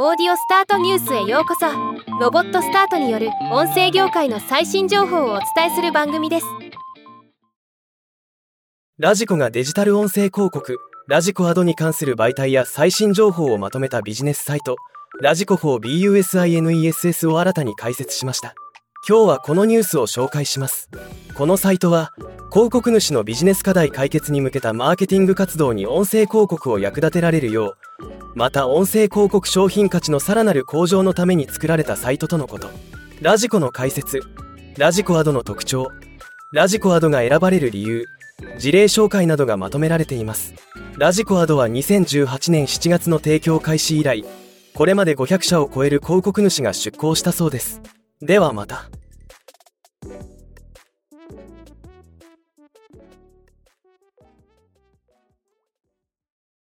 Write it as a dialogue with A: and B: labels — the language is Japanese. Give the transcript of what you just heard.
A: オーディオスタートニュースへようこそ。ロボットスタートによる音声業界の最新情報をお伝えする番組です。
B: ラジコがデジタル音声広告ラジコアドに関する媒体や最新情報をまとめたビジネスサイトラジコ 4BUSINESS を新たに開設しました。今日はこのニュースを紹介します。このサイトは広告主のビジネス課題解決に向けたマーケティング活動に音声広告を役立てられるようまた音声広告商品価値のさらなる向上のために作られたサイトとのこと。ラジコの解説。ラジコアドの特徴。ラジコアドが選ばれる理由。事例紹介などがまとめられています。ラジコアドは2018年7月の提供開始以来これまで500社を超える広告主が出向したそうです。ではまた。